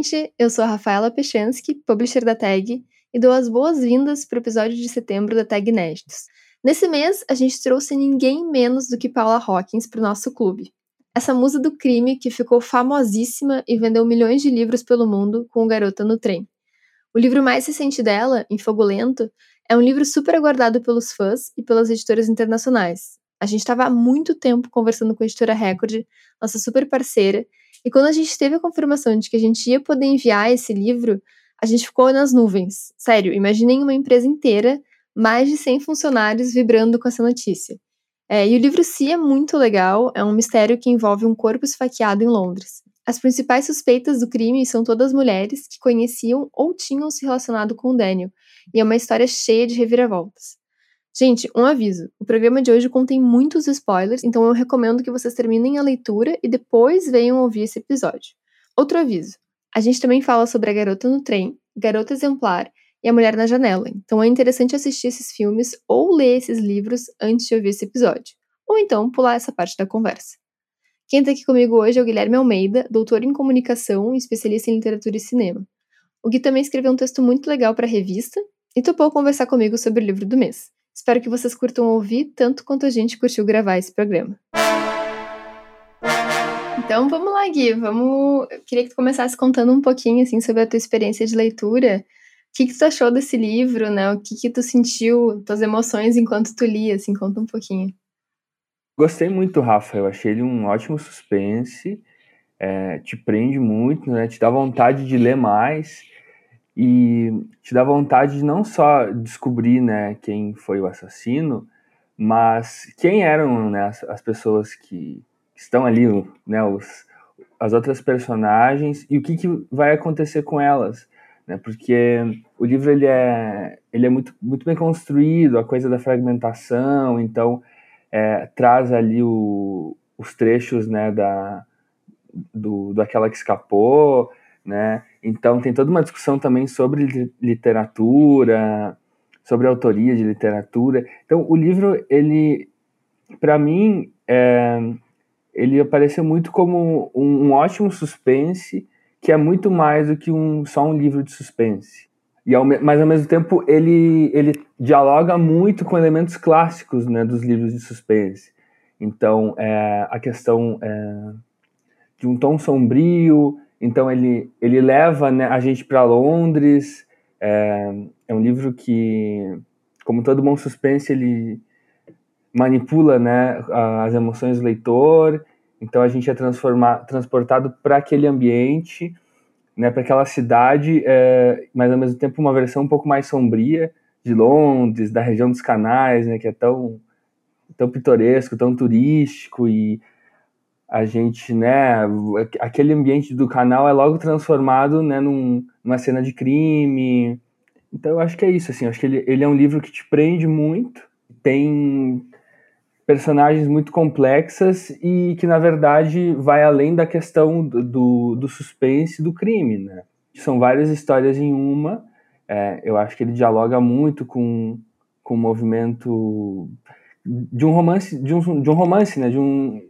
Gente, eu sou a Rafaela Pechansky, publisher da Tag, e dou as boas-vindas para o episódio de setembro da Tag Inéditos. Nesse mês, a gente trouxe ninguém menos do que Paula Hawkins para o nosso clube. Essa musa do crime que ficou famosíssima e vendeu milhões de livros pelo mundo com o Garota no Trem. O livro mais recente dela, Em Fogo Lento, é um livro super aguardado pelos fãs e pelas editoras internacionais. A gente estava há muito tempo conversando com a editora Record, nossa super parceira, e quando a gente teve a confirmação de que a gente ia poder enviar esse livro, a gente ficou nas nuvens. Sério, imaginem uma empresa inteira, mais de 100 funcionários vibrando com essa notícia. É, e o livro si é muito legal, é um mistério que envolve um corpo esfaqueado em Londres. As principais suspeitas do crime são todas mulheres que conheciam ou tinham se relacionado com o Daniel, e é uma história cheia de reviravoltas. Gente, um aviso: o programa de hoje contém muitos spoilers, então eu recomendo que vocês terminem a leitura e depois venham ouvir esse episódio. Outro aviso: a gente também fala sobre a garota no trem, garota exemplar e a mulher na janela, então é interessante assistir esses filmes ou ler esses livros antes de ouvir esse episódio, ou então pular essa parte da conversa. Quem está aqui comigo hoje é o Guilherme Almeida, doutor em comunicação e especialista em literatura e cinema. O Gui também escreveu um texto muito legal para a revista e topou conversar comigo sobre o livro do mês. Espero que vocês curtam ouvir tanto quanto a gente curtiu gravar esse programa. Então vamos lá, Gui. Vamos. Eu queria que tu começasse contando um pouquinho assim sobre a tua experiência de leitura. O que, que tu achou desse livro, né? O que, que tu sentiu, tuas emoções enquanto tu lia, assim, conta um pouquinho. Gostei muito, Rafa. Eu achei ele um ótimo suspense. É, te prende muito, né? Te dá vontade de ler mais e te dá vontade de não só descobrir, né, quem foi o assassino, mas quem eram né, as, as pessoas que estão ali, né, os, as outras personagens e o que, que vai acontecer com elas, né? Porque o livro ele é ele é muito muito bem construído, a coisa da fragmentação, então é, traz ali o, os trechos, né, da do, daquela que escapou, né? Então tem toda uma discussão também sobre literatura, sobre autoria de literatura. Então o livro ele para mim é, ele apareceu muito como um, um, ótimo suspense, que é muito mais do que um, só um livro de suspense. E ao, mas ao mesmo tempo ele, ele dialoga muito com elementos clássicos né, dos livros de suspense. Então é, a questão é, de um tom sombrio, então ele, ele leva né, a gente para Londres. É, é um livro que, como todo bom suspense, ele manipula né, as emoções do leitor, então a gente é transportado para aquele ambiente, né, para aquela cidade, é, mas ao mesmo tempo uma versão um pouco mais sombria de Londres, da região dos canais, né, que é tão, tão pitoresco, tão turístico e a gente, né, aquele ambiente do canal é logo transformado, né, num, numa cena de crime. Então eu acho que é isso, assim, eu acho que ele, ele é um livro que te prende muito, tem personagens muito complexas e que, na verdade, vai além da questão do, do, suspense do crime, né? São várias histórias em uma. É, eu acho que ele dialoga muito com, com o movimento de um romance, de um, de um romance, né? De um,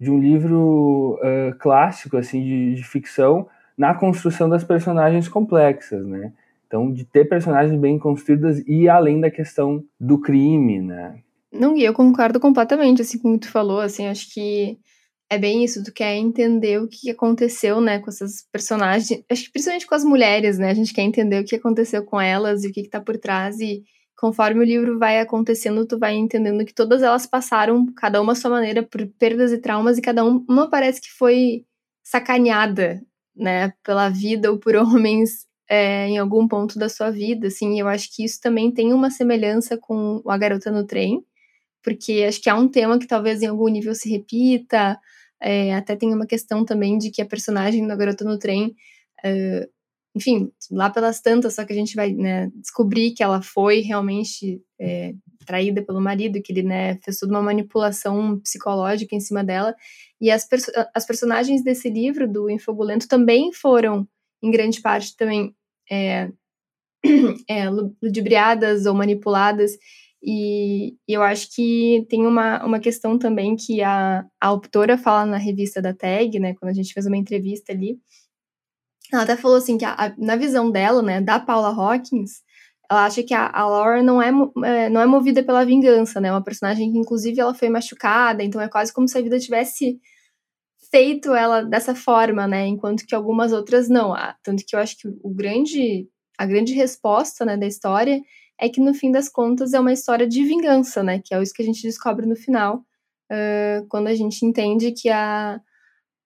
de um livro uh, clássico, assim, de, de ficção na construção das personagens complexas, né? Então, de ter personagens bem construídas e além da questão do crime, né? Não, e eu concordo completamente, assim, com o que tu falou, assim, acho que é bem isso, tu quer entender o que aconteceu, né, com essas personagens, acho que principalmente com as mulheres, né, a gente quer entender o que aconteceu com elas e o que, que tá por trás, e conforme o livro vai acontecendo, tu vai entendendo que todas elas passaram, cada uma à sua maneira, por perdas e traumas, e cada uma parece que foi sacaneada, né, pela vida ou por homens é, em algum ponto da sua vida, assim, eu acho que isso também tem uma semelhança com A Garota no Trem, porque acho que é um tema que talvez em algum nível se repita, É, até tem uma questão também de que a personagem da Garota no Trem, enfim, lá pelas tantas, só que a gente vai né, descobrir que ela foi realmente é, traída pelo marido, que ele né, fez toda uma manipulação psicológica em cima dela. E as, perso as personagens desse livro, do Infogulento, também foram, em grande parte, também é, é, ludibriadas ou manipuladas. E, e, eu acho que tem uma, uma questão também que a, a autora fala na revista da TAG, né, quando a gente fez uma entrevista ali, ela até falou assim que a, a, na visão dela, né, da Paula Hawkins, ela acha que a, a Laura não é, é, não é movida pela vingança, né, uma personagem que inclusive ela foi machucada, então é quase como se a vida tivesse feito ela dessa forma, né, enquanto que algumas outras não. Tanto que eu acho que o grande, a grande resposta, né, da história é que no fim das contas é uma história de vingança, né? Que é isso que a gente descobre no final, uh, quando a gente entende que a,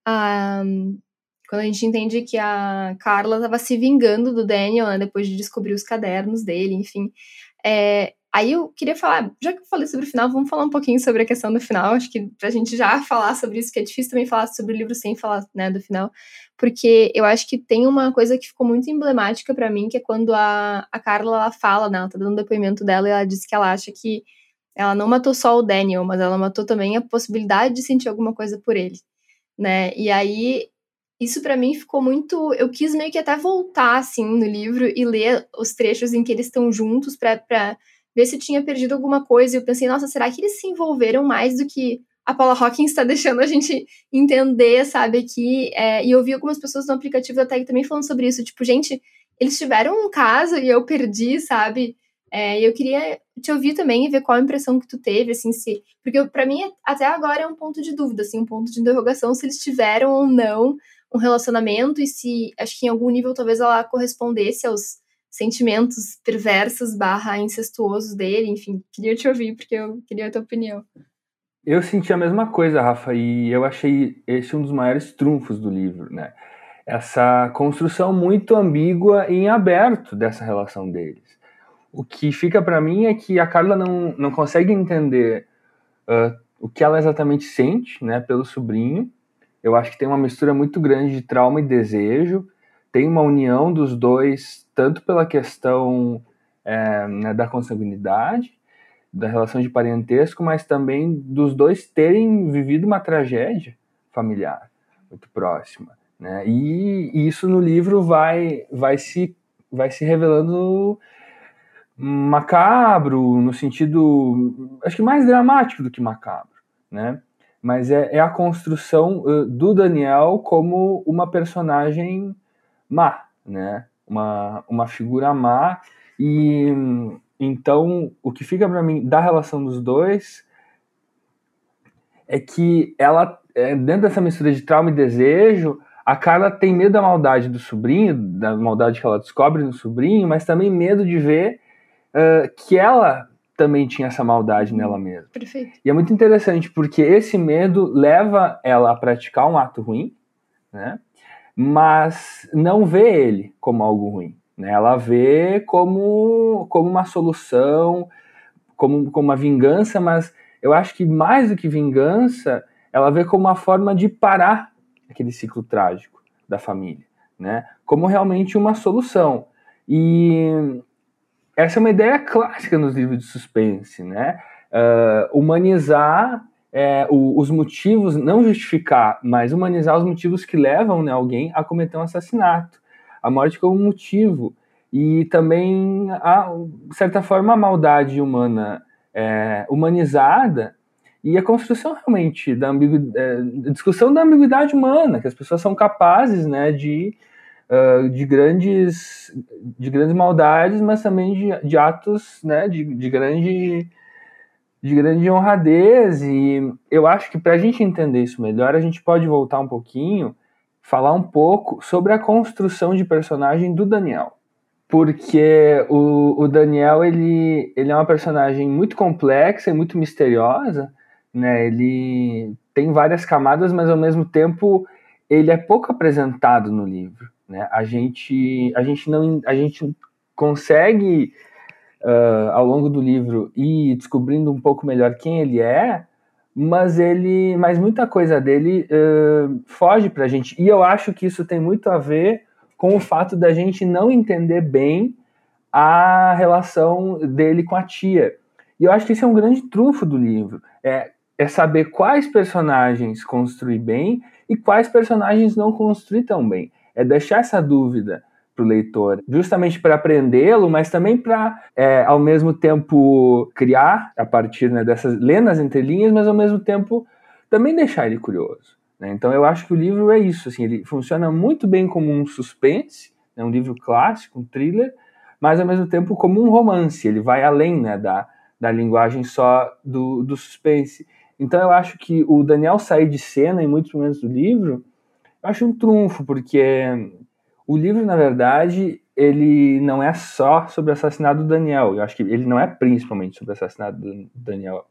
a quando a gente entende que a Carla estava se vingando do Daniel, né, depois de descobrir os cadernos dele, enfim. É, aí eu queria falar, já que eu falei sobre o final, vamos falar um pouquinho sobre a questão do final. Acho que pra gente já falar sobre isso, que é difícil também falar sobre o livro sem falar né, do final porque eu acho que tem uma coisa que ficou muito emblemática para mim, que é quando a, a Carla ela fala, né, ela tá dando depoimento dela e ela diz que ela acha que ela não matou só o Daniel, mas ela matou também a possibilidade de sentir alguma coisa por ele, né? E aí isso para mim ficou muito, eu quis meio que até voltar assim no livro e ler os trechos em que eles estão juntos para ver se tinha perdido alguma coisa. E eu pensei, nossa, será que eles se envolveram mais do que a Paula Hawkins está deixando a gente entender, sabe, aqui. É, e eu vi algumas pessoas no aplicativo da Tag também falando sobre isso. Tipo, gente, eles tiveram um caso e eu perdi, sabe? É, eu queria te ouvir também e ver qual a impressão que tu teve, assim, se. Porque para mim, até agora é um ponto de dúvida, assim, um ponto de interrogação se eles tiveram ou não um relacionamento e se, acho que em algum nível talvez ela correspondesse aos sentimentos perversos barra incestuosos dele, enfim, queria te ouvir porque eu queria a tua opinião. Eu senti a mesma coisa, Rafa, e eu achei esse um dos maiores trunfos do livro, né? Essa construção muito ambígua e em aberto dessa relação deles. O que fica para mim é que a Carla não, não consegue entender uh, o que ela exatamente sente, né, pelo sobrinho. Eu acho que tem uma mistura muito grande de trauma e desejo. Tem uma união dos dois, tanto pela questão é, né, da consanguinidade, da relação de parentesco, mas também dos dois terem vivido uma tragédia familiar muito próxima, né? E, e isso no livro vai vai se vai se revelando macabro no sentido acho que mais dramático do que macabro, né? Mas é, é a construção uh, do Daniel como uma personagem má, né? Uma, uma figura má e então, o que fica para mim da relação dos dois é que ela, é, dentro dessa mistura de trauma e desejo, a Carla tem medo da maldade do sobrinho, da maldade que ela descobre no sobrinho, mas também medo de ver uh, que ela também tinha essa maldade nela mesma. Perfeito. E é muito interessante porque esse medo leva ela a praticar um ato ruim, né? Mas não vê ele como algo ruim. Né? Ela vê como, como uma solução, como, como uma vingança, mas eu acho que mais do que vingança, ela vê como uma forma de parar aquele ciclo trágico da família, né? Como realmente uma solução. E essa é uma ideia clássica nos livros de suspense, né? Uh, humanizar é, o, os motivos, não justificar, mas humanizar os motivos que levam né, alguém a cometer um assassinato a morte como motivo e também a de certa forma a maldade humana é, humanizada e a construção realmente da é, discussão da ambiguidade humana que as pessoas são capazes né de uh, de grandes de grandes maldades mas também de, de atos né de, de grande de grande honradez e eu acho que para a gente entender isso melhor a gente pode voltar um pouquinho falar um pouco sobre a construção de personagem do Daniel. Porque o, o Daniel, ele, ele é uma personagem muito complexa e muito misteriosa, né? Ele tem várias camadas, mas ao mesmo tempo ele é pouco apresentado no livro, né? A gente, a gente não, a gente consegue uh, ao longo do livro ir descobrindo um pouco melhor quem ele é, mas ele, mas muita coisa dele uh, foge para a gente. E eu acho que isso tem muito a ver com o fato da gente não entender bem a relação dele com a tia. E eu acho que esse é um grande trunfo do livro. É, é saber quais personagens construir bem e quais personagens não construir tão bem. É deixar essa dúvida para o leitor, justamente para aprendê-lo, mas também para, é, ao mesmo tempo, criar a partir né, dessas, ler nas entrelinhas, mas ao mesmo tempo também deixar ele curioso. Né? Então eu acho que o livro é isso, assim, ele funciona muito bem como um suspense, né, um livro clássico, um thriller, mas ao mesmo tempo como um romance, ele vai além né, da, da linguagem só do, do suspense. Então eu acho que o Daniel sair de cena em muitos momentos do livro, acho um trunfo, porque o livro, na verdade, ele não é só sobre o assassinato do Daniel. Eu acho que ele não é principalmente sobre o assassinato do Daniel.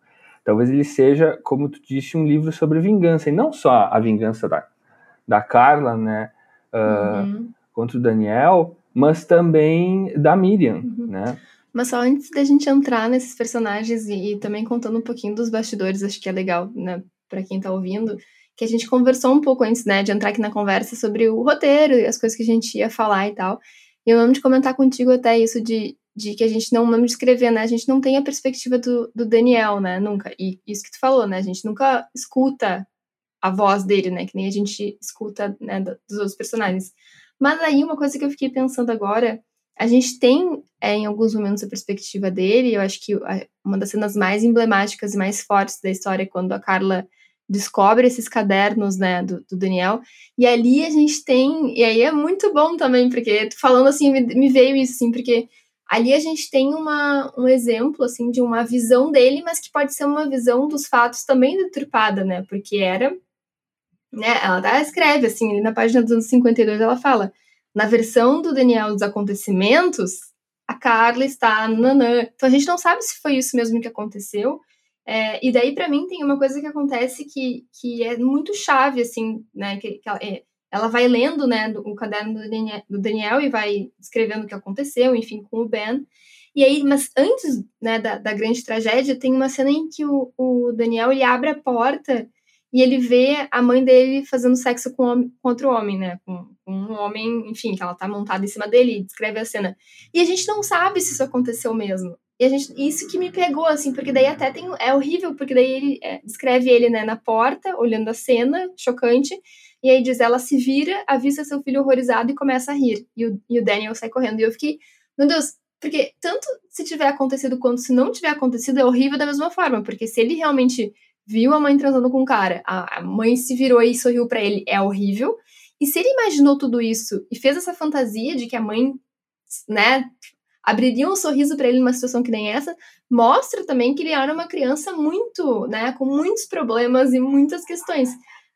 Talvez ele seja, como tu disse, um livro sobre vingança. E não só a vingança da, da Carla, né? Uh, uhum. Contra o Daniel, mas também da Miriam, uhum. né? Mas só antes da gente entrar nesses personagens e, e, também contando um pouquinho dos bastidores, acho que é legal, né, para quem tá ouvindo, que a gente conversou um pouco antes, né, de entrar aqui na conversa sobre o roteiro e as coisas que a gente ia falar e tal. E eu lembro de comentar contigo até isso de, de que a gente não, de escrever, né, a gente não tem a perspectiva do, do Daniel, né, nunca. E isso que tu falou, né, a gente nunca escuta a voz dele, né, que nem a gente escuta, né, dos outros personagens. Mas aí uma coisa que eu fiquei pensando agora, a gente tem é, em alguns momentos a perspectiva dele, eu acho que uma das cenas mais emblemáticas e mais fortes da história é quando a Carla descobre esses cadernos, né, do, do, Daniel, e ali a gente tem, e aí é muito bom também, porque falando assim, me, me, veio isso, assim, porque ali a gente tem uma, um exemplo, assim, de uma visão dele, mas que pode ser uma visão dos fatos também deturpada, né, porque era, né, ela escreve, assim, na página 252 ela fala, na versão do Daniel dos acontecimentos, a Carla está nanã, então a gente não sabe se foi isso mesmo que aconteceu, é, e daí, para mim, tem uma coisa que acontece que, que é muito chave, assim, né? Que, que ela, é, ela, vai lendo, né, do, o caderno do Daniel, do Daniel, e vai escrevendo o que aconteceu, enfim, com o Ben. E aí, mas antes, né, da, da grande tragédia, tem uma cena em que o, o Daniel, ele abre a porta e ele vê a mãe dele fazendo sexo com, com outro homem, né? Com, com, um homem, enfim, que ela tá montada em cima dele e descreve a cena. E a gente não sabe se isso aconteceu mesmo. E a gente, isso que me pegou, assim, porque daí até tem. É horrível, porque daí ele é, descreve ele, né, na porta, olhando a cena, chocante. E aí diz: ela se vira, avisa seu filho horrorizado e começa a rir. E o, e o Daniel sai correndo. E eu fiquei, meu Deus, porque tanto se tiver acontecido quanto se não tiver acontecido, é horrível da mesma forma. Porque se ele realmente viu a mãe transando com o cara, a, a mãe se virou e sorriu para ele, é horrível. E se ele imaginou tudo isso e fez essa fantasia de que a mãe, né, abriria um sorriso para ele numa situação que nem essa, mostra também que ele era uma criança muito, né, com muitos problemas e muitas questões.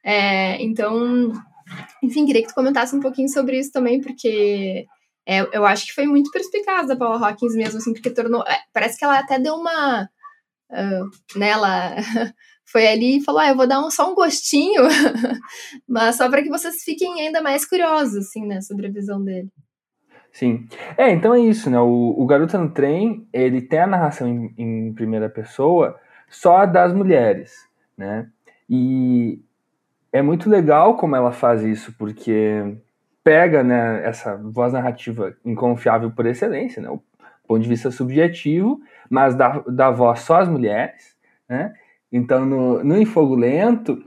É, então, enfim, queria que tu comentasse um pouquinho sobre isso também, porque é, eu acho que foi muito perspicaz a Paula Hawkins mesmo, assim, porque tornou. É, parece que ela até deu uma. Uh, né, ela foi ali e falou: ah, eu vou dar um, só um gostinho, mas só para que vocês fiquem ainda mais curiosos, assim, né, sobre a visão dele. Sim. É, então é isso, né? O, o Garota no Trem, ele tem a narração em, em, primeira pessoa só das mulheres, né? E é muito legal como ela faz isso, porque pega, né, essa voz narrativa inconfiável por excelência, né? O ponto de vista subjetivo, mas dá, dá voz só às mulheres, né? Então, no, no Em Fogo Lento,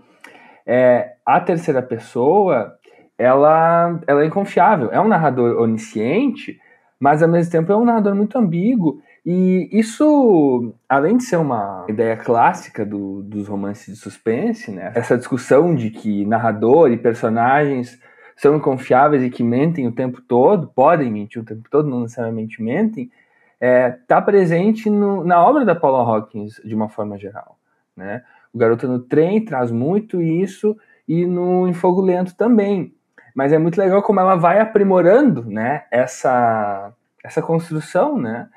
é, a terceira pessoa ela, ela é inconfiável. É um narrador onisciente, mas ao mesmo tempo é um narrador muito ambíguo. E isso, além de ser uma ideia clássica do, dos romances de suspense, né? essa discussão de que narrador e personagens são inconfiáveis e que mentem o tempo todo, podem mentir o tempo todo, não necessariamente mentem, está é, tá presente no, na obra da Paula Hawkins de uma forma geral. Né? O Garota no Trem traz muito isso e no Em Fogo Lento também mas é muito legal como ela vai aprimorando, né, essa, essa construção, né,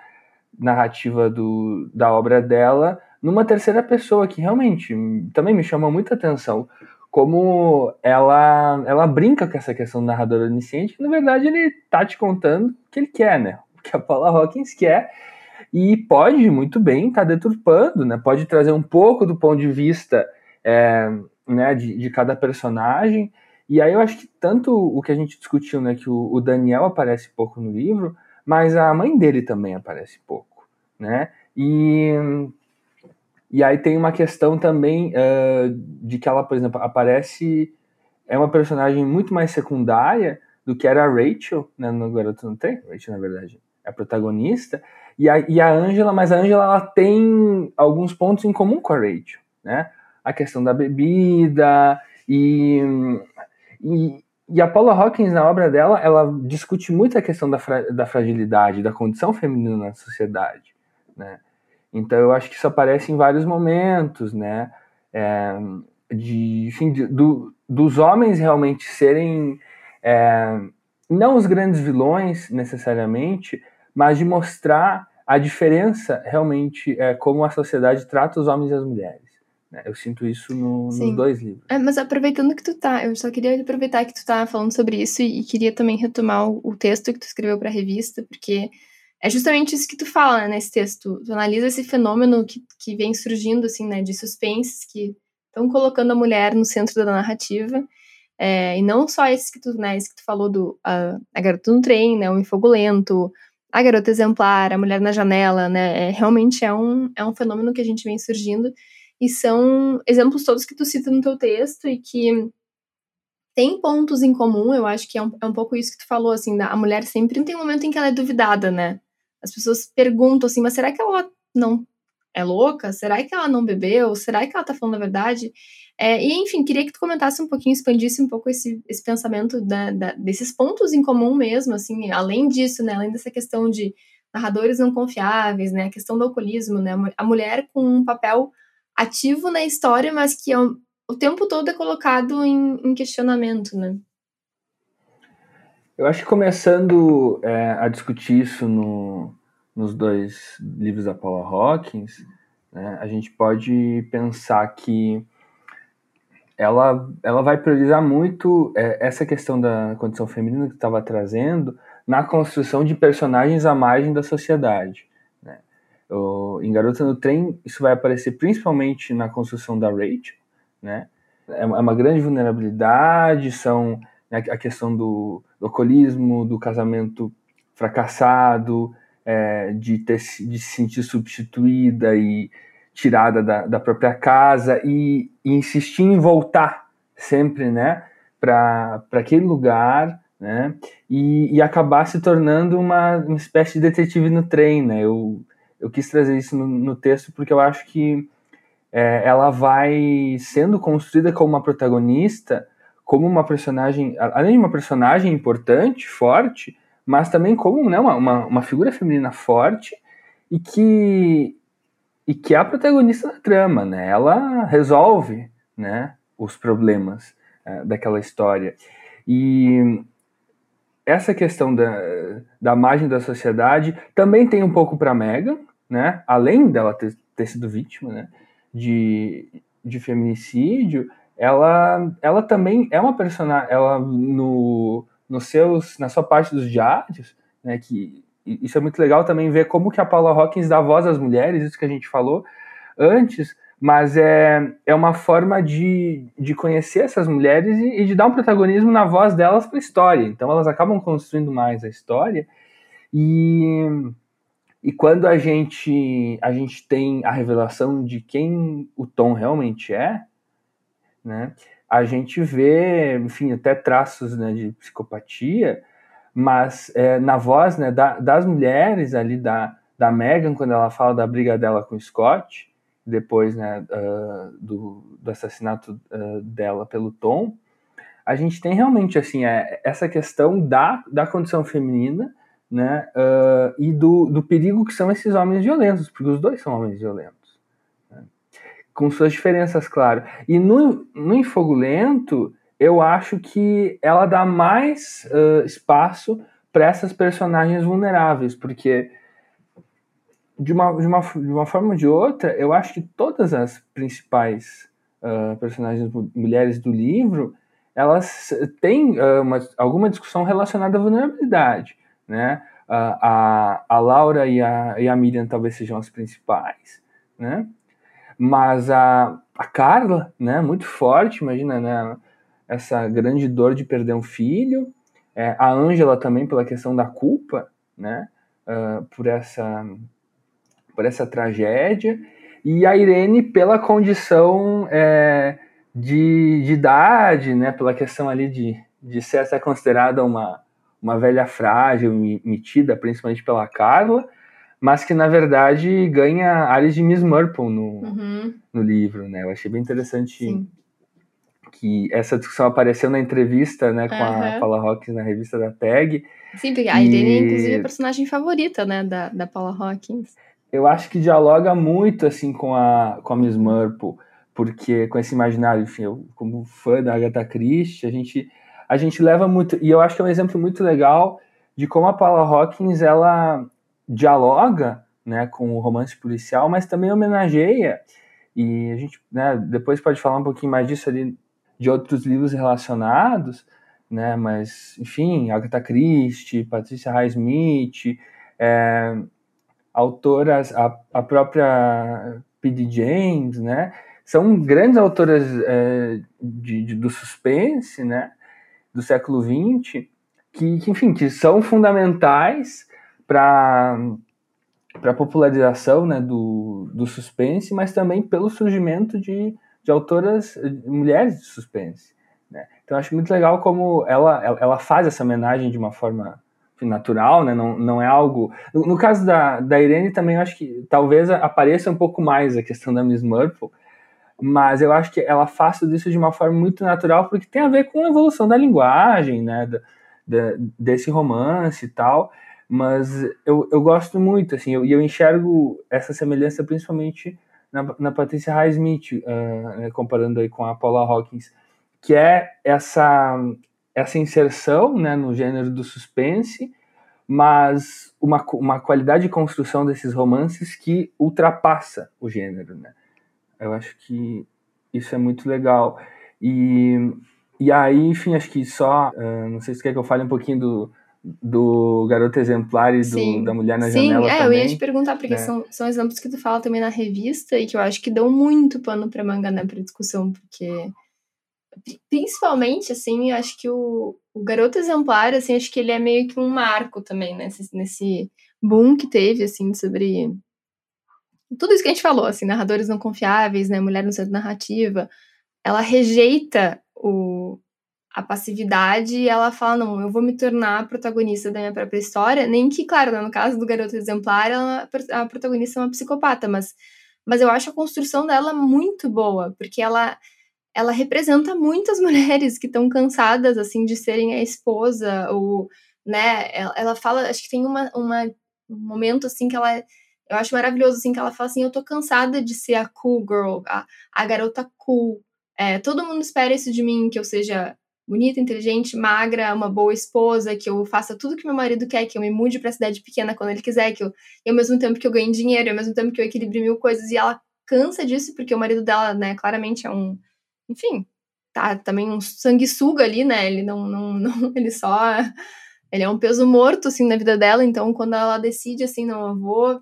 narrativa do, da obra dela numa terceira pessoa que realmente também me chama muita atenção como ela ela brinca com essa questão do narrador onisciente, que na verdade ele tá te contando o que ele quer, né? O que a Paula Hawkins quer, e pode muito bem estar tá deturpando, né? Pode trazer um pouco do ponto de vista é, né, de, de, cada personagem. E aí eu acho que tanto o que a gente discutiu, né, que o, o, Daniel aparece pouco no livro, mas a mãe dele também aparece pouco, né? E, e aí tem uma questão também uh, de que ela, por exemplo, aparece é uma personagem muito mais secundária do que era a Rachel, né, no Garoto Não Tem, Rachel na verdade é a protagonista, e a, e a Angela, mas a Angela ela tem alguns pontos em comum com a Rachel, né? A questão da bebida e, e, e a Paula Hawkins, na obra dela, ela discute muito a questão da, fra, da fragilidade, da condição feminina na sociedade, né? Então eu acho que isso aparece em vários momentos, né? É, de, enfim, de, do, dos homens realmente serem é, não os grandes vilões necessariamente, mas de mostrar a diferença realmente é, como a sociedade trata os homens e as mulheres. Né? Eu sinto isso no, nos dois livros. É, mas aproveitando que tu tá, eu só queria aproveitar que tu tá falando sobre isso e, e queria também retomar o, o, texto que tu escreveu para a revista, porque é justamente isso que tu fala né, nesse texto. Tu analisa esse fenômeno que, que vem surgindo assim, né, de suspenses que estão colocando a mulher no centro da narrativa. É, e não só esse que tu, né, esse que tu falou do a, a garota no trem, né, o infogolento, a garota exemplar, a mulher na janela, né? É, realmente é um, é um fenômeno que a gente vem surgindo e são exemplos todos que tu cita no teu texto e que tem pontos em comum, eu acho que é um, é um pouco isso que tu falou, assim, da, a mulher sempre tem um momento em que ela é duvidada, né? As pessoas perguntam assim, mas será que ela não é louca? Será que ela não bebeu? Será que ela tá falando a verdade? É, e, enfim, queria que tu comentasse um pouquinho, expandisse um pouco esse, esse pensamento da, da, desses pontos em comum mesmo, assim, além disso, né, além dessa questão de narradores não confiáveis, né, a questão do alcoolismo, né, a mulher com um papel ativo na história, mas que é o tempo todo é colocado em, em questionamento, né. Eu acho que começando é, a discutir isso no, nos dois livros da Paula Hawkins, né, a gente pode pensar que ela, ela vai priorizar muito é, essa questão da condição feminina que estava trazendo na construção de personagens à margem da sociedade. Em Garota no Trem, isso vai aparecer principalmente na construção da Rachel, né? É uma, é uma grande vulnerabilidade, são né, a questão do, do alcoolismo, do casamento fracassado, é, de, ter, de se sentir substituída e tirada da, da própria casa e, e, insistir em voltar sempre, né, para aquele lugar, né, e, e, acabar se tornando uma, uma espécie de detetive no trem, né, eu, eu quis trazer isso no, no texto porque eu acho que é, ela vai sendo construída como uma protagonista, como uma personagem, além de uma personagem importante, forte, mas também como né, uma, uma, uma figura feminina forte e que e que é a protagonista da trama, né? Ela resolve, né, os problemas uh, daquela história. E essa questão da, da margem da sociedade também tem um pouco para Megan, né? Além dela ter, ter sido vítima, né, de, de feminicídio, ela, ela também é uma personagem, ela no nos seus, na sua parte dos diários, né, que isso é muito legal também ver como que a Paula Hawkins dá voz às mulheres, isso que a gente falou antes, mas é, é uma forma de, de conhecer essas mulheres e, e de dar um protagonismo na voz delas para a história. Então elas acabam construindo mais a história e, e quando a gente, a gente tem a revelação de quem o Tom realmente é, né, a gente vê, enfim, até traços né, de psicopatia, mas é, na voz né, da, das mulheres ali, da, da Megan, quando ela fala da briga dela com o Scott, depois né, uh, do, do, assassinato uh, dela pelo Tom, a gente tem realmente assim é, essa questão da, da condição feminina né, uh, e do, do perigo que são esses homens violentos, porque os dois são homens violentos com suas diferenças, claro. E no, no Infogulento, eu acho que ela dá mais uh, espaço para essas personagens vulneráveis, porque de uma, de, uma, de uma forma ou de outra, eu acho que todas as principais uh, personagens mulheres do livro, elas têm uh, uma, alguma discussão relacionada à vulnerabilidade, né? a, a Laura e a, e a Miriam talvez sejam as principais, né? Mas a, a Carla, né, muito forte, imagina, né, essa grande dor de perder um filho, é, a Ângela também pela questão da culpa, né, uh, por essa por essa tragédia, e a Irene pela condição é, de, de, idade, né, pela questão ali de, de ser essa considerada uma, uma velha frágil, metida principalmente pela Carla, mas que na verdade ganha áreas de Miss Marple no, uhum. no livro, né? Eu achei bem interessante Sim. que essa discussão apareceu na entrevista, né, com uhum. a Paula Hawkins na revista da Tag. Sim, porque a Irene é inclusive a personagem favorita, né, da, da Paula Hawkins. Eu acho que dialoga muito assim com a com a Miss Marple, porque com esse imaginário, enfim, eu como fã da Agatha Christie, a gente a gente leva muito, e eu acho que é um exemplo muito legal de como a Paula Hawkins ela dialoga né, com o romance policial, mas também homenageia, e a gente né, depois pode falar um pouquinho mais disso ali, de outros livros relacionados, né, mas, enfim, Agatha Christie, Patricia Highsmith, é, autoras, a, a própria P.D. James, né, são grandes autoras é, de, de, do suspense, né, do século XX, que, que enfim, que são fundamentais para a popularização né, do, do suspense, mas também pelo surgimento de, de autoras, mulheres de suspense. Né? Então acho muito legal como ela, ela faz essa homenagem de uma forma natural, né? não, não é algo... No, no caso da, da Irene também acho que talvez apareça um pouco mais a questão da Miss Marple, mas eu acho que ela faz tudo isso de uma forma muito natural, porque tem a ver com a evolução da linguagem, né, da, da, desse romance e tal, mas eu, eu gosto muito, assim, e eu, eu, enxergo essa semelhança principalmente na, na Patrícia Highsmith, uh, né, comparando aí com a Paula Hawkins, que é essa, essa inserção né, no gênero do suspense, mas uma, uma qualidade de construção desses romances que ultrapassa o gênero, né? Eu acho que isso é muito legal. E, e aí, enfim, acho que só, uh, não sei se quer que eu fale um pouquinho do, do garoto exemplar e do, da mulher na Sim, janela é, também. eu ia te perguntar, porque né? são, são exemplos que tu fala também na revista e que eu acho que dão muito pano pra manga, né, pra discussão, porque principalmente, assim, eu acho que o, o garoto exemplar, assim, acho que ele é meio que um marco também, né, nesse, nesse boom que teve, assim, sobre tudo isso que a gente falou, assim, narradores não confiáveis, né, mulher no centro narrativa, ela rejeita o, a passividade e ela fala, não, eu vou me tornar protagonista da minha própria história, nem que, claro, né, no caso do Garoto Exemplar, ela, a protagonista é uma psicopata, mas, mas eu acho a construção dela muito boa, porque ela ela representa muitas mulheres que estão cansadas, assim, de serem a esposa, ou, né, ela, ela fala, acho que tem uma, uma, um momento, assim, que ela eu acho maravilhoso, assim, que ela fala assim, eu tô cansada de ser a cool girl, a, a garota cool. É, todo mundo espera isso de mim, que eu seja bonita, inteligente, magra, uma boa esposa, que eu faça tudo que meu marido quer, que eu me mude pra cidade pequena quando ele quiser, que eu, e ao mesmo tempo que eu ganhe dinheiro, ao mesmo tempo que eu equilibre mil coisas, e ela cansa disso, porque o marido dela, né, claramente é um, enfim, tá também um sanguessuga ali, né, ele não, não, não ele só, ele é um peso morto, assim, na vida dela, então quando ela decide, assim, não, eu vou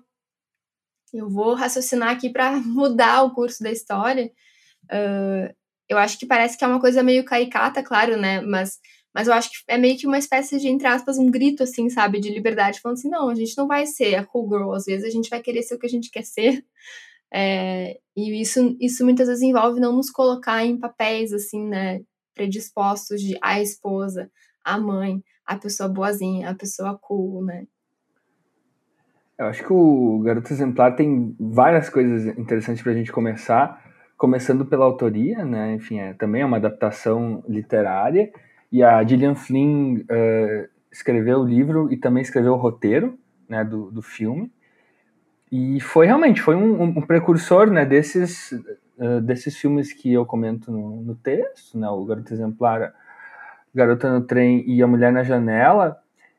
eu vou raciocinar aqui para mudar o curso da história. Uh, eu acho que parece que é uma coisa meio caricata, claro, né? Mas, mas eu acho que é meio que uma espécie de, entre aspas, um grito, assim, sabe? De liberdade, falando assim: não, a gente não vai ser a cool girl, às vezes a gente vai querer ser o que a gente quer ser. É, e isso, isso muitas vezes envolve não nos colocar em papéis, assim, né? Predispostos de a esposa, a mãe, a pessoa boazinha, a pessoa cool, né? Eu acho que o Garoto Exemplar tem várias coisas interessantes para a gente começar, começando pela autoria, né? Enfim, é, também é uma adaptação literária. E a Gillian Flynn uh, escreveu o livro e também escreveu o roteiro né, do, do filme. E foi realmente foi um, um precursor né, desses, uh, desses filmes que eu comento no, no texto, né, o Garoto Exemplar, Garota no Trem e A Mulher na Janela.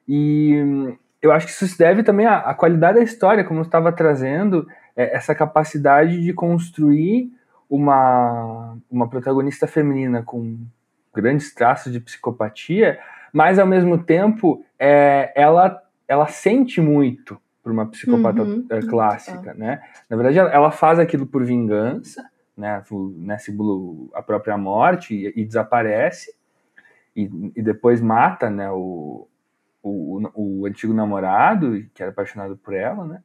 E eu acho que isso se deve também à, à qualidade da história, como eu estava trazendo, é, essa capacidade de construir uma, uma protagonista feminina com grandes traços de psicopatia, mas ao mesmo tempo é, ela ela sente muito para uma psicopata uhum, uh, clássica, né? Na verdade, ela, ela, faz aquilo por vingança, né? né a própria morte e, e desaparece e, e, depois mata, né? O, o, o, antigo namorado que era apaixonado por ela, né?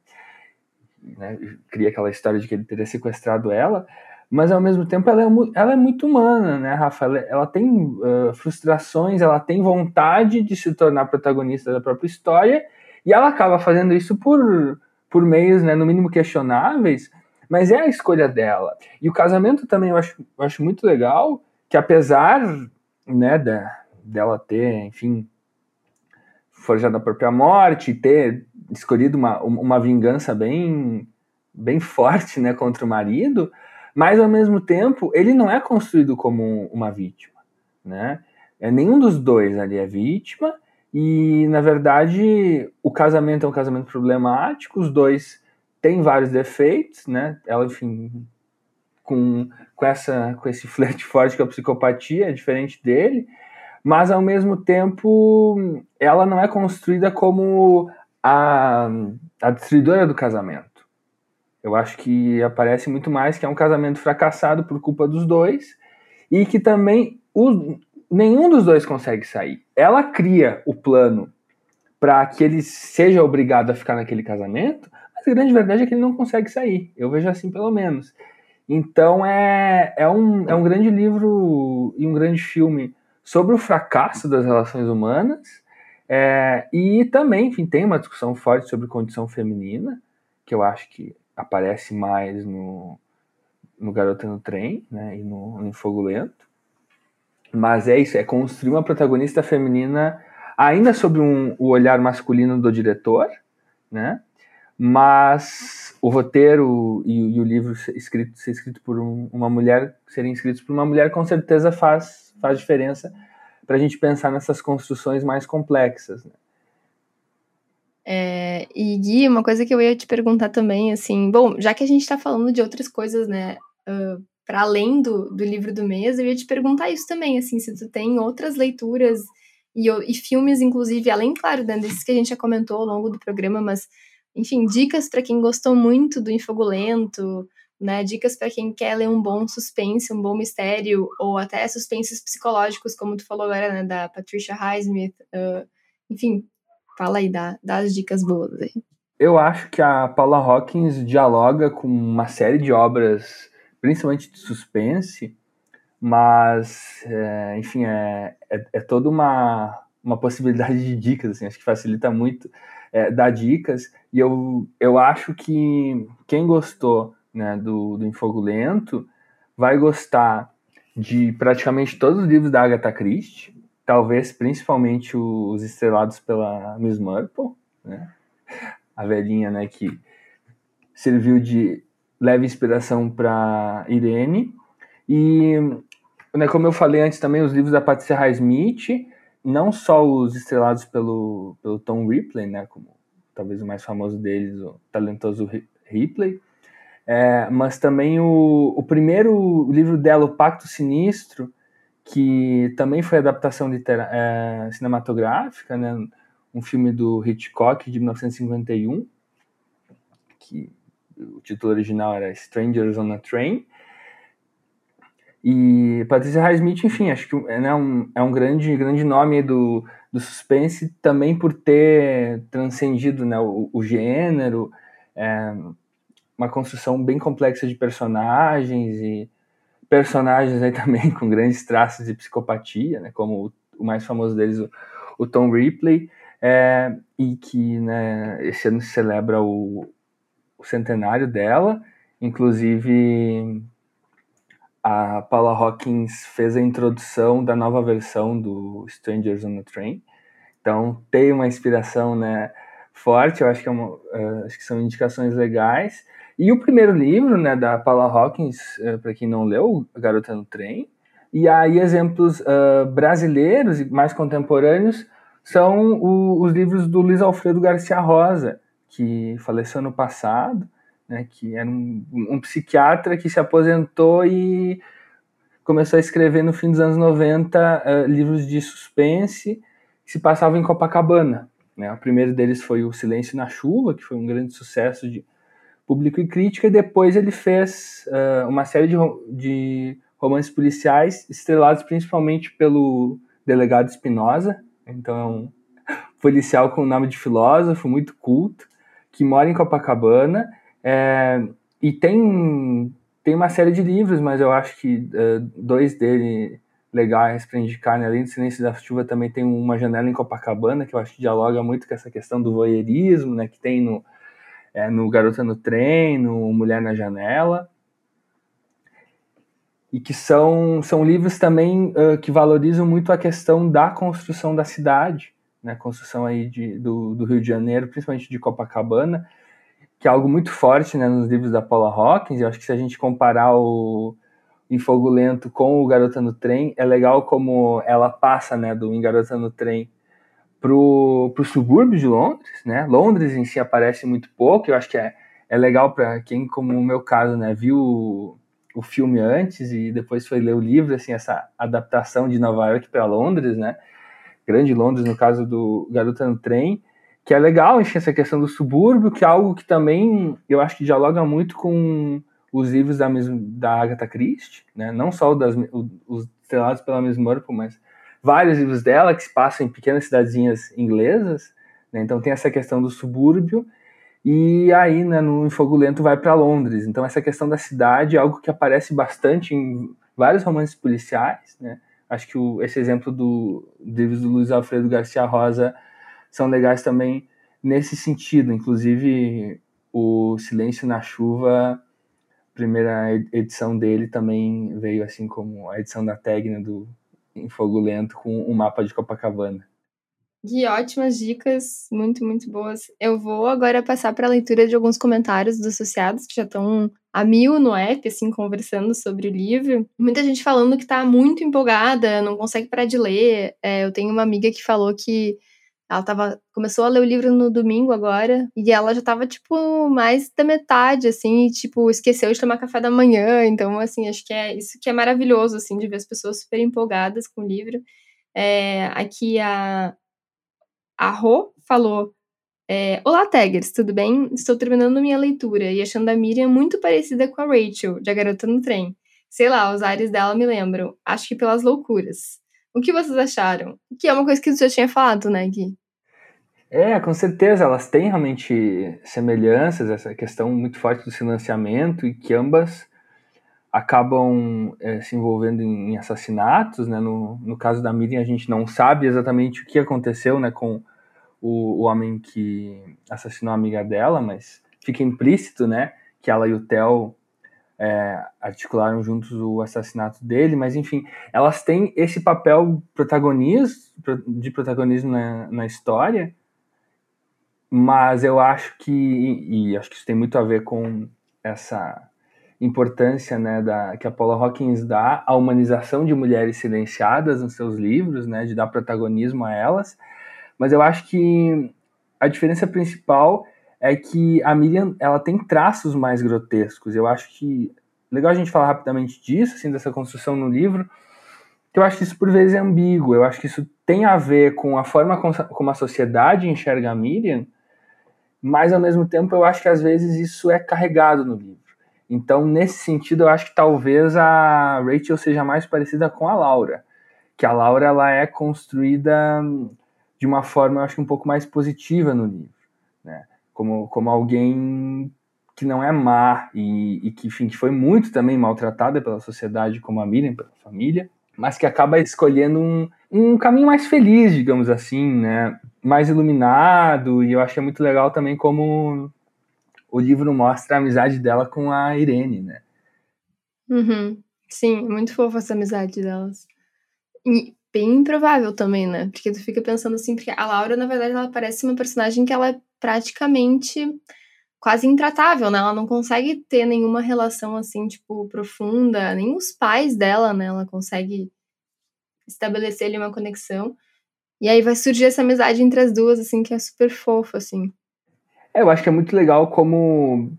né? Cria aquela história de que ele teria sequestrado ela, mas ao mesmo tempo ela é, ela é muito humana, né, Rafa? Ela, ela tem uh, frustrações, ela tem vontade de se tornar protagonista da própria história e ela acaba fazendo isso por, por meios, né, no mínimo questionáveis, mas é a escolha dela. E o casamento também eu acho, eu acho muito legal, que apesar né, da, dela ter, enfim, forjado a própria morte, ter escolhido uma, uma vingança bem, bem forte né, contra o marido, mas ao mesmo tempo ele não é construído como uma vítima. Né? É, nenhum dos dois ali é vítima, e, na verdade, o casamento é um casamento problemático, os dois têm vários defeitos, né? Ela, enfim, com, com, essa, com esse flerte forte com a psicopatia, é diferente dele, mas, ao mesmo tempo, ela não é construída como a, a destruidora do casamento. Eu acho que aparece muito mais que é um casamento fracassado por culpa dos dois e que também os, nenhum dos dois consegue sair. Ela cria o plano para que ele seja obrigado a ficar naquele casamento, mas a grande verdade é que ele não consegue sair. Eu vejo assim, pelo menos. Então é, é, um, é um grande livro e um grande filme sobre o fracasso das relações humanas. É, e também, enfim, tem uma discussão forte sobre condição feminina, que eu acho que aparece mais no, no Garota no Trem né, e no, no Fogo Lento. Mas é isso, é construir uma protagonista feminina ainda sob um, o olhar masculino do diretor, né? Mas o roteiro e, e o livro ser escrito, ser escrito por um, uma mulher, serem escritos por uma mulher, com certeza faz, faz diferença para a gente pensar nessas construções mais complexas. Né? É, e Gui, uma coisa que eu ia te perguntar também, assim, bom, já que a gente está falando de outras coisas, né, uh, para além do, do livro do mês, eu ia te perguntar isso também, assim, se tu tem outras leituras e, e filmes, inclusive, além, claro, né, desses que a gente já comentou ao longo do programa, mas, enfim, dicas para quem gostou muito do Infogolento, né, dicas para quem quer ler um bom suspense, um bom mistério, ou até suspenses psicológicos, como tu falou agora, né, da Patricia Highsmith, uh, enfim, fala aí, dá, dá as dicas boas aí. Eu acho que a Paula Hawkins dialoga com uma série de obras principalmente de suspense, mas, é, enfim, é, é, é, toda uma, uma possibilidade de dicas, assim, acho que facilita muito é, dar dicas, e eu, eu acho que quem gostou né, do, do Infogo Lento vai gostar de praticamente todos os livros da Agatha Christie, talvez principalmente os estrelados pela Miss Marple, né? a velhinha né, que serviu de leva inspiração para Irene. E, né, como eu falei antes também, os livros da Patricia Highsmith, não só os estrelados pelo, pelo Tom Ripley, né, como talvez o mais famoso deles, o talentoso Ripley, é, mas também o, o primeiro livro dela, O Pacto Sinistro, que também foi adaptação é, cinematográfica, né, um filme do Hitchcock de 1951, que o título original era Strangers on a Train. E Patrícia Highsmith, enfim, acho que é, né, um, é um grande, grande nome do, do suspense, também por ter transcendido né, o, o gênero, é, uma construção bem complexa de personagens e personagens aí também com grandes traços de psicopatia, né, como o, o mais famoso deles, o, o Tom Ripley, é, e que né, esse ano se celebra o, o centenário dela. Inclusive, a Paula Hawkins fez a introdução da nova versão do Strangers on the Train. Então, tem uma inspiração né, forte, eu acho que, é uma, uh, acho que são indicações legais. E o primeiro livro né, da Paula Hawkins, uh, para quem não leu, A Garota no Trem. E aí, exemplos uh, brasileiros e mais contemporâneos são o, os livros do Luiz Alfredo Garcia Rosa, que faleceu no passado, né, que era um, um, psiquiatra que se aposentou e começou a escrever no fim dos anos 90 uh, eh, livros de suspense que se passavam em Copacabana. Né? O primeiro deles foi O Silêncio na Chuva, que foi um grande sucesso de público e crítica, e depois ele fez uh, uma série de, de romances policiais, estrelados principalmente pelo delegado Espinosa, então é um policial com nome de filósofo, muito culto, que mora em Copacabana, é, e tem, tem uma série de livros, mas eu acho que uh, dois dele legais para indicar, né? além do Silêncio da Chuva, também tem uma janela em Copacabana, que eu acho que dialoga muito com essa questão do voyeurismo, né? que tem no, é, no Garota no Trem, no Mulher na Janela, e que são, são livros também uh, que valorizam muito a questão da construção da cidade, né, construção aí de, do, do, Rio de Janeiro, principalmente de Copacabana, que é algo muito forte né, nos livros da Paula Hawkins. Eu acho que se a gente comparar o Em Fogo Lento com o Garota no Trem, é legal como ela passa né, do Em Garota no Trem para o subúrbio de Londres. Né? Londres em si aparece muito pouco, eu acho que é, é legal para quem, como o meu caso, né, viu o filme antes e depois foi ler o livro, assim, essa adaptação de Nova York para Londres, né? Grande Londres, no caso do Garota no Trem, que é legal, enfim, essa questão do subúrbio, que é algo que também eu acho que dialoga muito com os livros da, da Agatha Christie, né? Não só das, os estrelados pela Miss Marple, mas vários livros dela que se passam em pequenas cidadezinhas inglesas, né? Então tem essa questão do subúrbio e aí, né, no Fogo Lento vai para Londres. Então essa questão da cidade é algo que aparece bastante em vários romances policiais, né? Acho que o, esse exemplo do livros do Luiz Alfredo Garcia Rosa são legais também nesse sentido. Inclusive o Silêncio na Chuva, primeira edição dele também veio assim como a edição da Tegna do em Fogo Lento com um mapa de Copacabana. Que ótimas dicas, muito, muito boas. Eu vou agora passar para a leitura de alguns comentários dos associados que já estão a mil no app, assim, conversando sobre o livro. Muita gente falando que está muito empolgada, não consegue parar de ler. É, eu tenho uma amiga que falou que ela tava, começou a ler o livro no domingo agora, e ela já tava, tipo, mais da metade, assim, e, tipo, esqueceu de tomar café da manhã. Então, assim, acho que é isso que é maravilhoso, assim, de ver as pessoas super empolgadas com o livro. É, aqui a a Rô falou: é, Olá, Taggers, tudo bem? Estou terminando minha leitura e achando a Miriam muito parecida com a Rachel, de A Garota no Trem. Sei lá, os ares dela me lembram. Acho que pelas loucuras. O que vocês acharam? Que é uma coisa que você já tinha falado, né, Gui? É, com certeza, elas têm realmente semelhanças, essa questão muito forte do silenciamento e que ambas acabam é, se envolvendo em, assassinatos, né? No, no caso da Miriam, a gente não sabe exatamente o que aconteceu, né, com o, o homem que assassinou a amiga dela, mas fica implícito, né, que ela e o Theo é, articularam juntos o assassinato dele, mas enfim, elas têm esse papel protagonismo, de protagonismo na, na história, mas eu acho que, e, e acho que isso tem muito a ver com essa importância né, da, que a Paula Hawkins dá à humanização de mulheres silenciadas nos seus livros, né, de dar protagonismo a elas. Mas eu acho que a diferença principal é que a Miriam ela tem traços mais grotescos. Eu acho que legal a gente falar rapidamente disso, assim, dessa construção no livro, que eu acho que isso por vezes é ambíguo. Eu acho que isso tem a ver com a forma como a sociedade enxerga a Miriam, mas ao mesmo tempo eu acho que às vezes isso é carregado no livro. Então, nesse sentido, eu acho que talvez a Rachel seja mais parecida com a Laura, que a Laura ela é construída de uma forma, eu acho, um pouco mais positiva no livro, né? Como, como alguém que não é má e, e que, enfim, que foi muito também maltratada pela sociedade, como a Miriam, pela família, mas que acaba escolhendo um, um caminho mais feliz, digamos assim, né? Mais iluminado, e eu é muito legal também como o livro mostra a amizade dela com a Irene, né? Uhum. Sim, muito fofa essa amizade delas. E bem improvável também, né? Porque tu fica pensando assim, porque a Laura, na verdade, ela parece uma personagem que ela é praticamente quase intratável, né? Ela não consegue ter nenhuma relação assim, tipo, profunda, nem os pais dela, né? Ela consegue estabelecer ali uma conexão. E aí vai surgir essa amizade entre as duas, assim, que é super fofa, assim. É, eu acho que é muito legal como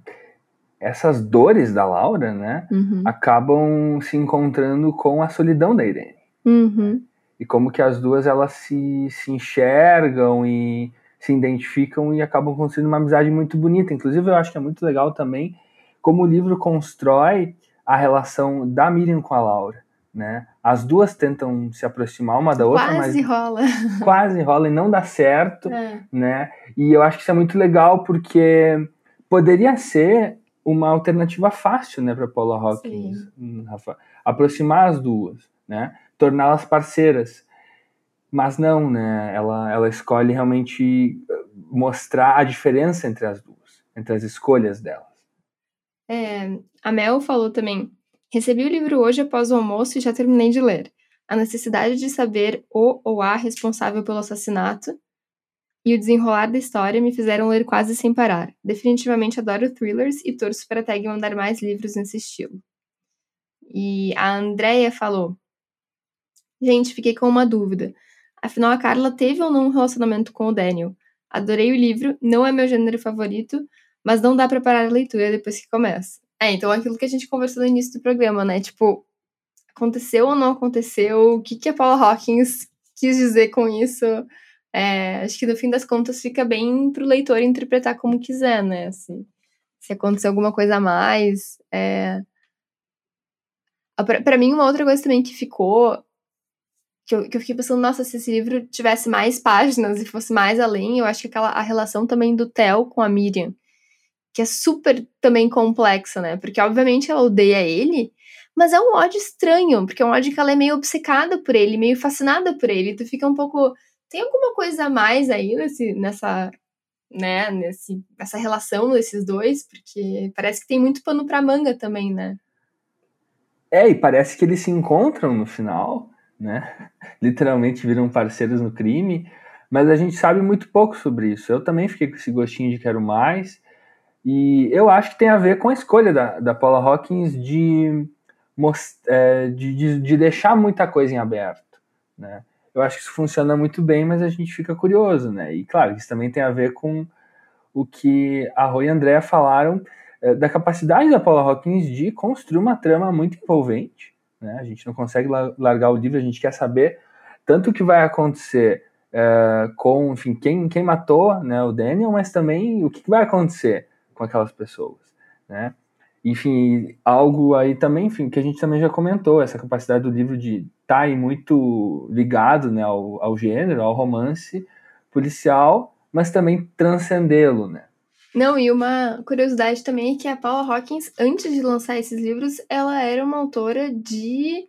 essas dores da Laura, né, uhum. acabam se encontrando com a solidão da Irene. Uhum. E como que as duas elas se, se enxergam e se identificam e acabam construindo uma amizade muito bonita. Inclusive, eu acho que é muito legal também como o livro constrói a relação da Miriam com a Laura. Né? As duas tentam se aproximar uma da outra, quase mas rola. quase rola e não dá certo, É. né? E eu acho que isso é muito legal porque poderia ser uma alternativa fácil, né, para Paula Hawkins, Rafa, aproximar as duas, né? Torná-las parceiras. Mas não, né? Ela ela escolhe realmente eh, mostrar a diferença entre as duas, entre as escolhas delas. É, a Mel falou também: recebi o livro hoje após o almoço e já terminei de ler. A necessidade de saber o ou a responsável pelo assassinato e o desenrolar da história me fizeram ler quase sem parar. Definitivamente adoro thrillers e torço para a tag mandar mais livros nesse estilo. E a Andrea falou: Gente, fiquei com uma dúvida. Afinal, a Carla teve ou não um relacionamento com o Daniel? Adorei o livro, não é meu gênero favorito, mas não dá pra parar a leitura depois que começa. É, então aquilo que a gente conversou no início do programa, né? Tipo, aconteceu ou não aconteceu? O que, que a Paula Hawkins quis dizer com isso? É, acho que no fim das contas fica bem pro leitor interpretar como quiser, né? Se, se aconteceu alguma coisa a mais. É... Pra, pra mim, uma outra coisa também que ficou. Que eu, que eu fiquei pensando, nossa, se esse livro tivesse mais páginas e fosse mais além, eu acho que aquela, a relação também do Theo com a Miriam, que é super também complexa, né? Porque, obviamente, ela odeia ele, mas é um ódio estranho, porque é um ódio que ela é meio obcecada por ele, meio fascinada por ele. Tu fica um pouco. Tem alguma coisa a mais aí nesse, nessa. Né, nesse, nessa relação desses dois, porque parece que tem muito pano pra manga também, né? É, e parece que eles se encontram no final, né? Literalmente viram parceiros no crime, mas a gente sabe muito pouco sobre isso. Eu também fiquei com esse gostinho de quero mais, e eu acho que tem a ver com a escolha da, da Paula Hawkins de, é, de, de, de deixar muita coisa em aberto, né? Eu acho que isso funciona muito bem, mas a gente fica curioso, né? E claro, isso também tem a ver com o que a Roy e a Andrea falaram é, da capacidade da Paula Hawkins de construir uma trama muito envolvente. Né? A gente não consegue largar o livro, a gente quer saber tanto o que vai acontecer é, com, enfim, quem, quem matou né, o Daniel, mas também o que vai acontecer com aquelas pessoas, né? Enfim, algo aí também, enfim, que a gente também já comentou, essa capacidade do livro de estar tá muito ligado né, ao, ao gênero, ao romance policial, mas também transcendê-lo, né? Não, e uma curiosidade também é que a Paula Hawkins, antes de lançar esses livros, ela era uma autora de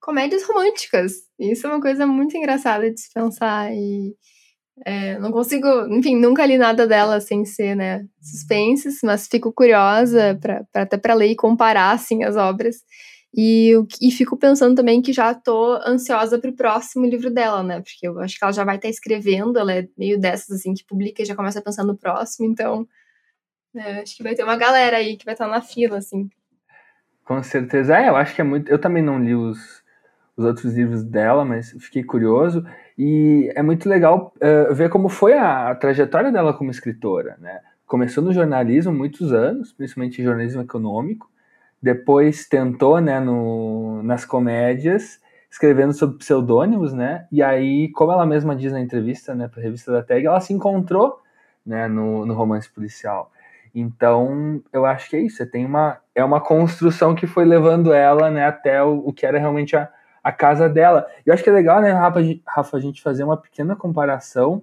comédias românticas. Isso é uma coisa muito engraçada de se pensar e é, não consigo, enfim, nunca li nada dela sem ser, né, suspenses, mas fico curiosa pra, pra até para ler e comparar, assim, as obras. E, e fico pensando também que já tô ansiosa pro próximo livro dela, né? Porque eu acho que ela já vai estar escrevendo, ela é meio dessas, assim, que publica e já começa a pensar no próximo, então é, acho que vai ter uma galera aí que vai estar na fila, assim. Com certeza. É, eu acho que é muito. Eu também não li os, os outros livros dela, mas fiquei curioso. E é muito legal uh, ver como foi a, a, trajetória dela como escritora, né? Começou no jornalismo muitos anos, principalmente jornalismo econômico. Depois tentou, né, no, nas comédias, escrevendo sob pseudônimos, né? E aí, como ela mesma diz na entrevista, né, para a revista da Tag, ela se encontrou, né, no, no romance policial. Então, eu acho que é isso. Tem uma é uma construção que foi levando ela, né, até o, o que era realmente a, a casa dela. Eu acho que é legal, né, Rafa, Rafa a gente fazer uma pequena comparação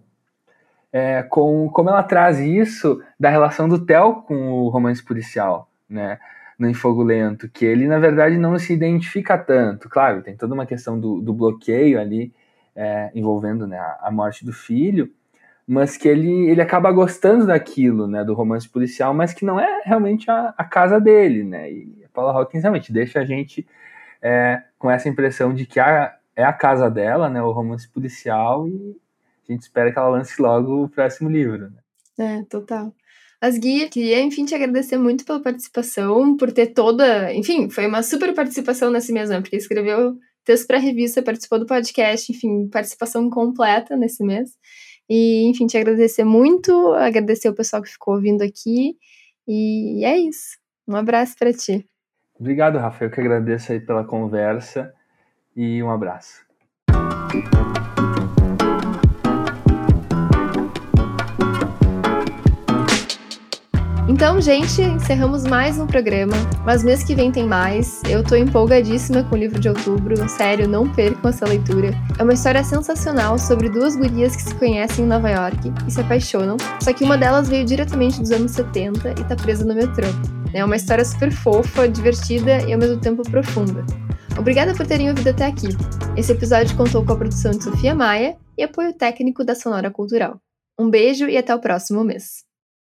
é, com como ela traz isso da relação do Theo com o romance policial, né? No Em Fogo Lento, que ele, na verdade, não se identifica tanto. Claro, tem toda uma questão do, do bloqueio ali, é, envolvendo né, a morte do filho, mas que ele, ele acaba gostando daquilo, né, do romance policial, mas que não é realmente a, a casa dele, né, e a Paula Hawkins realmente deixa a gente é, com essa impressão de que a, é a casa dela, né, o romance policial, e a gente espera que ela lance logo o próximo livro. Né. É, total. As Gui, queria, enfim, te agradecer muito pela participação, por ter toda. Enfim, foi uma super participação nesse mês? Porque escreveu texto para revista, participou do podcast, enfim, participação completa nesse mês. E, enfim, te agradecer muito, agradecer o pessoal que ficou ouvindo aqui. E é isso. Um abraço para ti. Obrigado, Rafa. Eu que agradeço aí pela conversa e um abraço. Então, gente, encerramos mais um programa, mas mês que vem tem mais. Eu tô empolgadíssima com o livro de outubro, sério, não percam essa leitura. É uma história sensacional sobre duas gurias que se conhecem em Nova York e se apaixonam, só que uma delas veio diretamente dos anos 70 e tá presa no metrô. É uma história super fofa, divertida e ao mesmo tempo profunda. Obrigada por terem ouvido até aqui. Esse episódio contou com a produção de Sofia Maia e apoio técnico da Sonora Cultural. Um beijo e até o próximo mês.